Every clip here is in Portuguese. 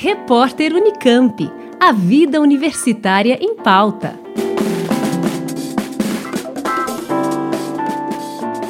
Repórter Unicamp. A vida universitária em pauta.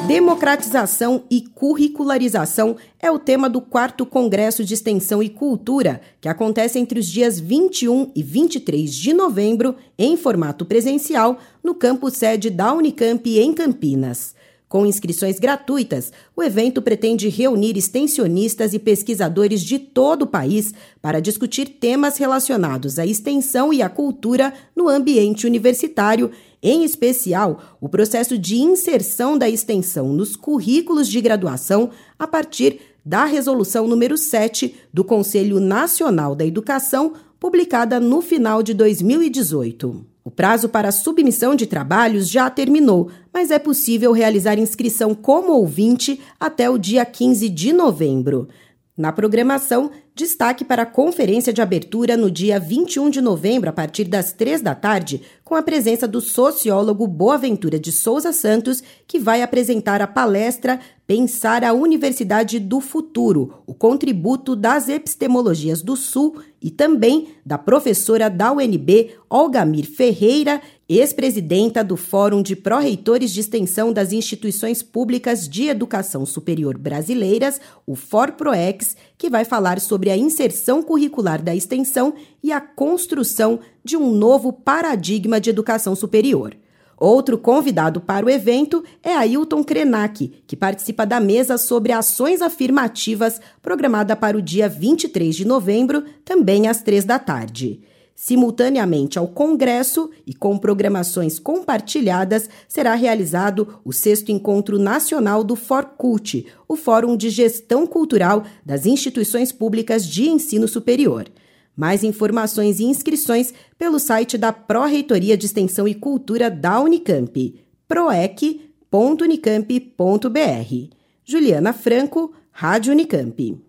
Democratização e curricularização é o tema do quarto Congresso de Extensão e Cultura, que acontece entre os dias 21 e 23 de novembro, em formato presencial, no campus sede da Unicamp em Campinas. Com inscrições gratuitas, o evento pretende reunir extensionistas e pesquisadores de todo o país para discutir temas relacionados à extensão e à cultura no ambiente universitário, em especial o processo de inserção da extensão nos currículos de graduação a partir da Resolução número 7 do Conselho Nacional da Educação, publicada no final de 2018. O prazo para submissão de trabalhos já terminou, mas é possível realizar inscrição como ouvinte até o dia 15 de novembro. Na programação, destaque para a conferência de abertura no dia 21 de novembro, a partir das três da tarde, com a presença do sociólogo Boaventura de Souza Santos, que vai apresentar a palestra Pensar a Universidade do Futuro, o contributo das epistemologias do Sul e também da professora da UNB, Olgamir Ferreira, ex-presidenta do Fórum de Pró-Reitores de Extensão das Instituições Públicas de Educação Superior Brasileiras, o FORPROEX, que vai falar sobre a inserção curricular da extensão e a construção de um novo paradigma de educação superior. Outro convidado para o evento é Ailton Krenak, que participa da mesa sobre ações afirmativas, programada para o dia 23 de novembro, também às três da tarde. Simultaneamente ao Congresso e com programações compartilhadas, será realizado o sexto Encontro Nacional do FORCULT, o Fórum de Gestão Cultural das Instituições Públicas de Ensino Superior. Mais informações e inscrições pelo site da Pró-Reitoria de Extensão e Cultura da Unicamp, proec.unicamp.br. Juliana Franco, Rádio Unicamp.